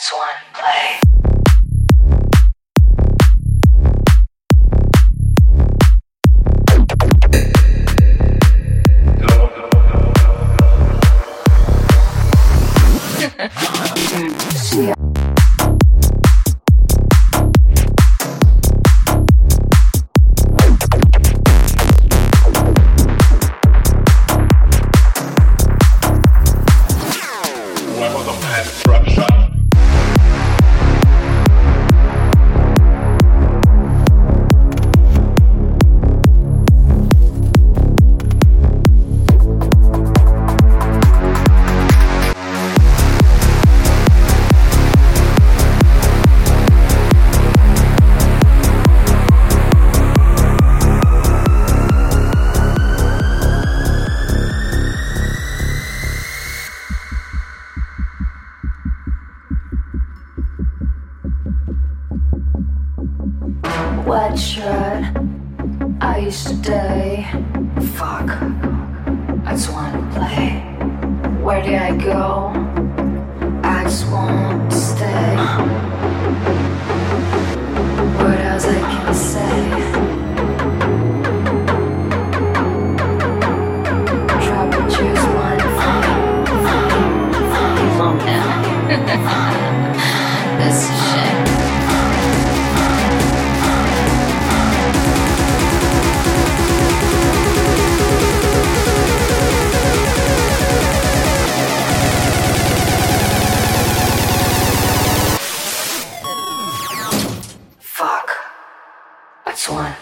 Dance One Play. yeah. That I used to day. Fuck. I just wanna play. Where did I go? I just want to stay. One.